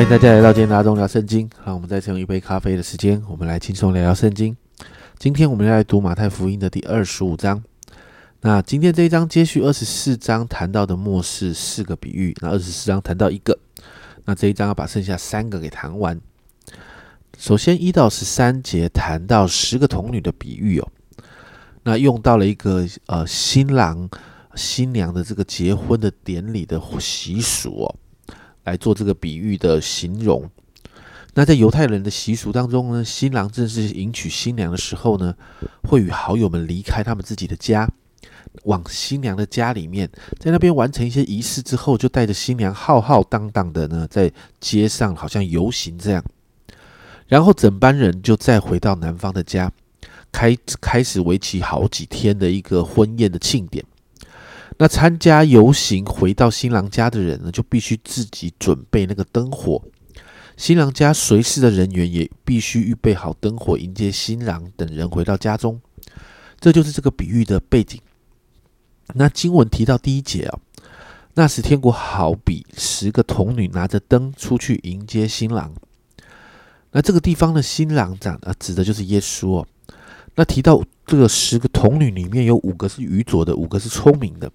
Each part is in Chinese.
欢迎大家来到今天的阿忠聊圣经。让我们再次用一杯咖啡的时间，我们来轻松聊聊圣经。今天我们要来读马太福音的第二十五章。那今天这一章接续二十四章谈到的末世四个比喻，那二十四章谈到一个，那这一章要把剩下三个给谈完。首先一到十三节谈到十个童女的比喻哦，那用到了一个呃新郎新娘的这个结婚的典礼的习俗哦。来做这个比喻的形容。那在犹太人的习俗当中呢，新郎正式迎娶新娘的时候呢，会与好友们离开他们自己的家，往新娘的家里面，在那边完成一些仪式之后，就带着新娘浩浩荡荡的呢，在街上好像游行这样。然后整班人就再回到男方的家，开开始为期好几天的一个婚宴的庆典。那参加游行回到新郎家的人呢，就必须自己准备那个灯火。新郎家随侍的人员也必须预备好灯火，迎接新郎等人回到家中。这就是这个比喻的背景。那经文提到第一节啊，那时天国好比十个童女拿着灯出去迎接新郎。那这个地方的新郎长啊，指的就是耶稣哦。那提到这个十个童女里面有五个是愚拙的，五个是聪明的。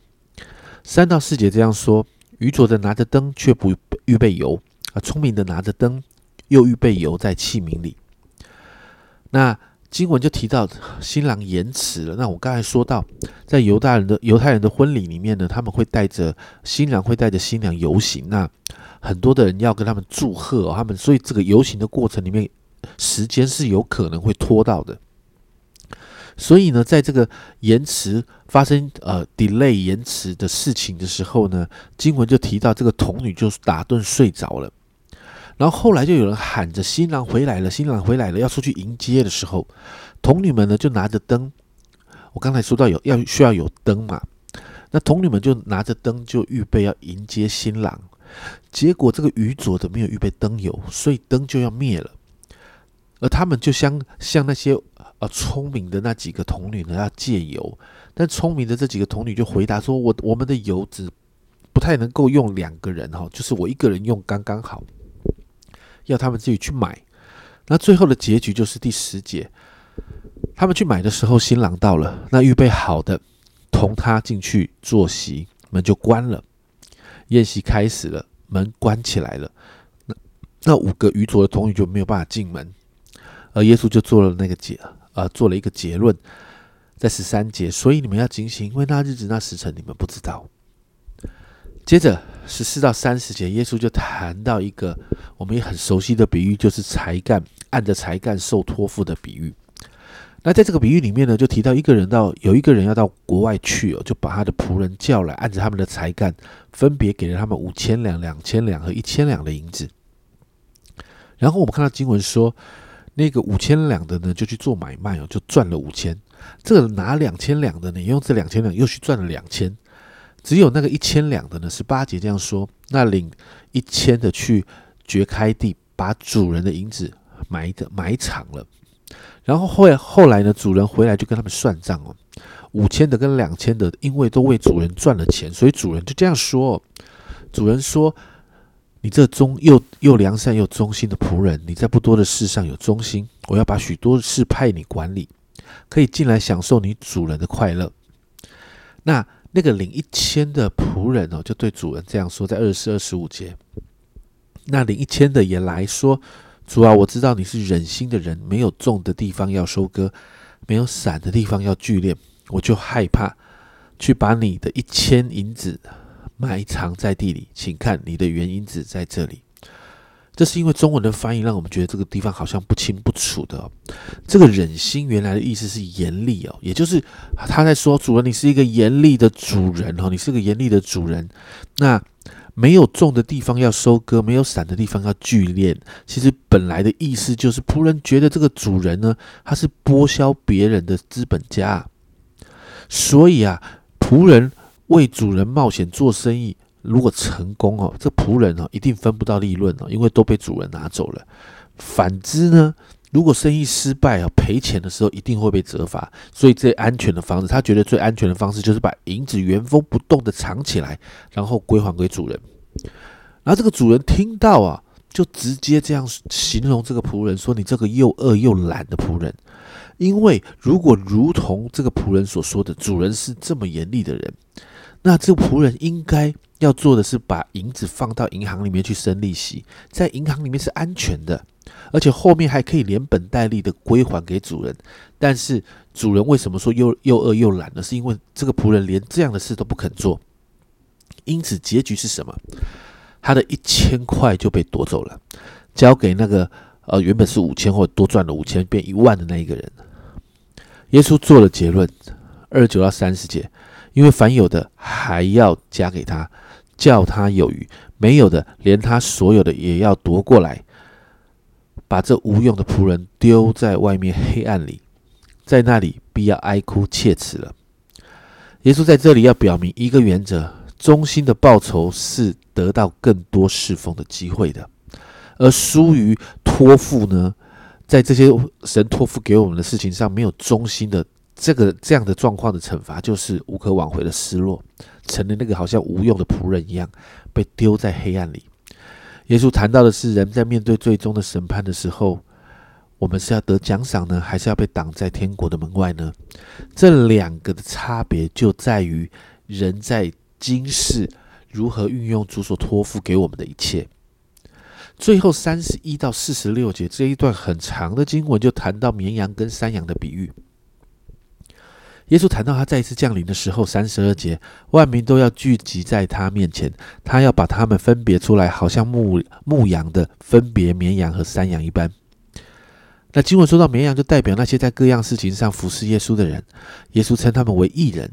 三到四节这样说：愚拙的拿着灯却不预备油，啊，聪明的拿着灯又预备油在器皿里。那经文就提到新郎延迟了。那我刚才说到，在犹大人的犹太人的婚礼里面呢，他们会带着新郎会带着新娘游行，那很多的人要跟他们祝贺，他们所以这个游行的过程里面，时间是有可能会拖到的。所以呢，在这个延迟发生呃 delay 延迟的事情的时候呢，经文就提到这个童女就打盹睡着了。然后后来就有人喊着新郎回来了，新郎回来了，要出去迎接的时候，童女们呢就拿着灯。我刚才说到有要需要有灯嘛，那童女们就拿着灯就预备要迎接新郎。结果这个愚拙的没有预备灯油，所以灯就要灭了。而他们就像像那些。聪明的那几个童女呢要借油，但聪明的这几个童女就回答说：“我我们的油只不太能够用两个人哈，就是我一个人用刚刚好，要他们自己去买。”那最后的结局就是第十节，他们去买的时候，新郎到了，那预备好的同他进去坐席，门就关了，宴席开始了，门关起来了，那那五个愚拙的童女就没有办法进门，而耶稣就做了那个解。呃，做了一个结论，在十三节，所以你们要警醒，因为那日子、那时辰你们不知道。接着十四到三十节，耶稣就谈到一个我们也很熟悉的比喻，就是才干按着才干受托付的比喻。那在这个比喻里面呢，就提到一个人到有一个人要到国外去哦，就把他的仆人叫来，按着他们的才干，分别给了他们五千两、两千两和一千两的银子。然后我们看到经文说。那个五千两的呢，就去做买卖哦，就赚了五千。这个拿两千两的呢，用这两千两又去赚了两千。只有那个一千两的呢，是八节这样说：那领一千的去掘开地，把主人的银子埋的埋藏了。然后后来后来呢，主人回来就跟他们算账哦，五千的跟两千的，因为都为主人赚了钱，所以主人就这样说：主人说。你这忠又又良善又忠心的仆人，你在不多的事上有忠心，我要把许多事派你管理，可以进来享受你主人的快乐。那那个领一千的仆人哦，就对主人这样说，在二十四、二十五节。那领一千的也来说：“主啊，我知道你是忍心的人，没有种的地方要收割，没有散的地方要聚敛，我就害怕去把你的一千银子。”埋藏在地里，请看你的原因子在这里。这是因为中文的翻译让我们觉得这个地方好像不清不楚的。这个忍心原来的意思是严厉哦，也就是他在说主人，你是一个严厉的主人哦，你是个严厉的主人。那没有种的地方要收割，没有散的地方要聚敛。其实本来的意思就是仆人觉得这个主人呢，他是剥削别人的资本家，所以啊，仆人。为主人冒险做生意，如果成功哦，这仆人哦一定分不到利润哦，因为都被主人拿走了。反之呢，如果生意失败啊，赔钱的时候一定会被责罚。所以最安全的方式，他觉得最安全的方式就是把银子原封不动的藏起来，然后归还给主人。然后这个主人听到啊，就直接这样形容这个仆人说：“你这个又饿又懒的仆人。”因为如果如同这个仆人所说的，主人是这么严厉的人，那这仆人应该要做的是把银子放到银行里面去生利息，在银行里面是安全的，而且后面还可以连本带利的归还给主人。但是主人为什么说又又饿又懒呢？是因为这个仆人连这样的事都不肯做，因此结局是什么？他的一千块就被夺走了，交给那个呃原本是五千或多赚了五千变一万的那一个人。耶稣做了结论，二十九到三十节，因为凡有的还要加给他，叫他有余；没有的，连他所有的也要夺过来，把这无用的仆人丢在外面黑暗里，在那里必要哀哭切齿了。耶稣在这里要表明一个原则：忠心的报酬是得到更多侍奉的机会的，而疏于托付呢？在这些神托付给我们的事情上没有忠心的这个这样的状况的惩罚，就是无可挽回的失落，成了那个好像无用的仆人一样，被丢在黑暗里。耶稣谈到的是，人在面对最终的审判的时候，我们是要得奖赏呢，还是要被挡在天国的门外呢？这两个的差别就在于人在今世如何运用主所托付给我们的一切。最后三十一到四十六节这一段很长的经文，就谈到绵羊跟山羊的比喻。耶稣谈到他再一次降临的时候，三十二节，万民都要聚集在他面前，他要把他们分别出来，好像牧牧羊的分别绵羊和山羊一般。那经文说到绵羊，就代表那些在各样事情上服侍耶稣的人。耶稣称他们为义人。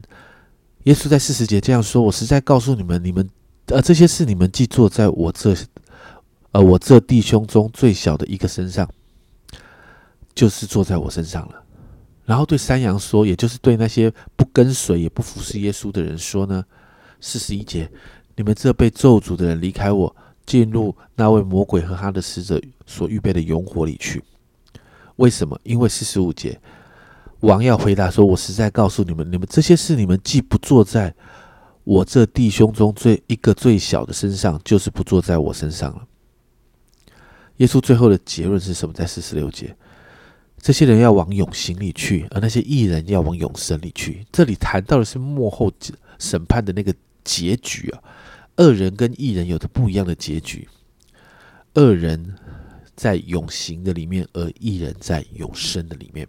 耶稣在四十节这样说：“我实在告诉你们，你们呃这些事，你们既做在我这。”呃我这弟兄中最小的一个身上，就是坐在我身上了。然后对山羊说，也就是对那些不跟随也不服侍耶稣的人说呢：四十一节，你们这被咒诅的人，离开我，进入那位魔鬼和他的使者所预备的永火里去。为什么？因为四十五节，王要回答说：我实在告诉你们，你们这些事，你们既不坐在我这弟兄中最一个最小的身上，就是不坐在我身上了。耶稣最后的结论是什么？在四十六节，这些人要往永刑里去，而那些艺人要往永生里去。这里谈到的是幕后审判的那个结局啊，恶人跟艺人有着不一样的结局。恶人在永刑的里面，而艺人在永生的里面。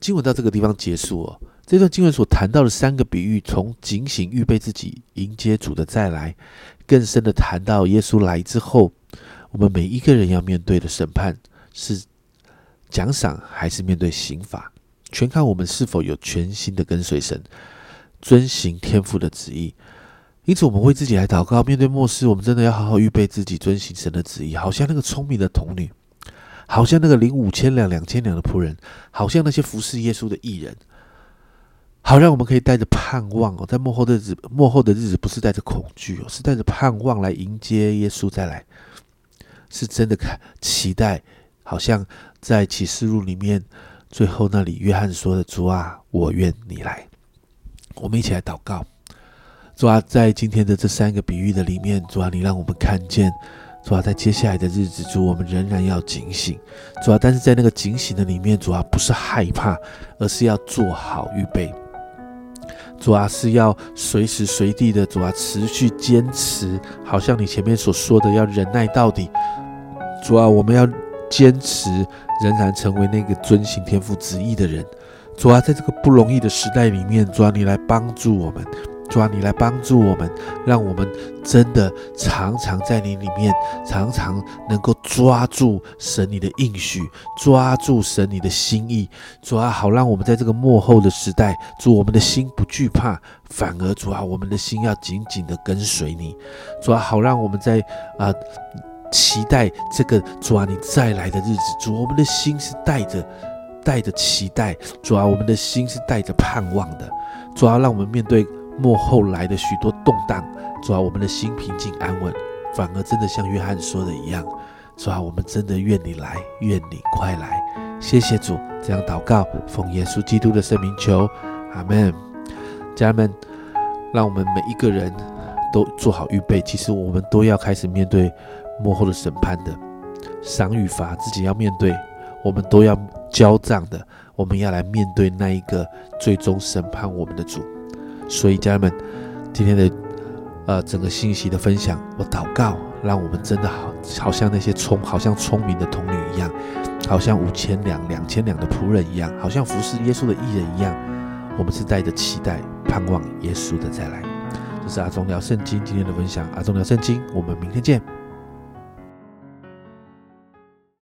经文到这个地方结束哦。这段经文所谈到的三个比喻，从警醒预备自己迎接主的再来，更深的谈到耶稣来之后。我们每一个人要面对的审判是奖赏还是面对刑罚，全看我们是否有全心的跟随神，遵行天父的旨意。因此，我们为自己来祷告。面对末世，我们真的要好好预备自己，遵行神的旨意。好像那个聪明的童女，好像那个领五千两、两千两的仆人，好像那些服侍耶稣的艺人，好让我们可以带着盼望哦，在幕后的日幕后的日子，不是带着恐惧哦，是带着盼望来迎接耶稣再来。是真的看期待，好像在启示录里面最后那里，约翰说的：“主啊，我愿你来。”我们一起来祷告。主啊，在今天的这三个比喻的里面，主啊，你让我们看见，主啊，在接下来的日子，主我们仍然要警醒。主啊，但是在那个警醒的里面，主啊，不是害怕，而是要做好预备。主啊，是要随时随地的，主啊，持续坚持，好像你前面所说的，要忍耐到底。主啊，我们要坚持，仍然成为那个遵行天父旨意的人。主啊，在这个不容易的时代里面，主啊，你来帮助我们。主啊，你来帮助我们，让我们真的常常在你里面，常常能够抓住神你的应许，抓住神你的心意。主啊，好让我们在这个幕后的时代，主我们的心不惧怕，反而主啊，我们的心要紧紧的跟随你。主啊，好让我们在啊。期待这个主啊，你再来的日子，主，我们的心是带着带着期待，主啊，我们的心是带着盼望的，主啊，让我们面对幕后来的许多动荡，主啊，我们的心平静安稳，反而真的像约翰说的一样，主啊，我们真的愿你来，愿你快来，谢谢主，这样祷告，奉耶稣基督的圣名求，阿门。家人们，让我们每一个人都做好预备，其实我们都要开始面对。幕后的审判的赏与罚，自己要面对，我们都要交账的。我们要来面对那一个最终审判我们的主。所以，家人们，今天的呃整个信息的分享，我祷告，让我们真的好，好像那些聪，好像聪明的童女一样，好像五千两、两千两的仆人一样，好像服侍耶稣的艺人一样，我们是带着期待、盼望耶稣的再来。这是阿忠聊圣经今天的分享，阿忠聊圣经，我们明天见。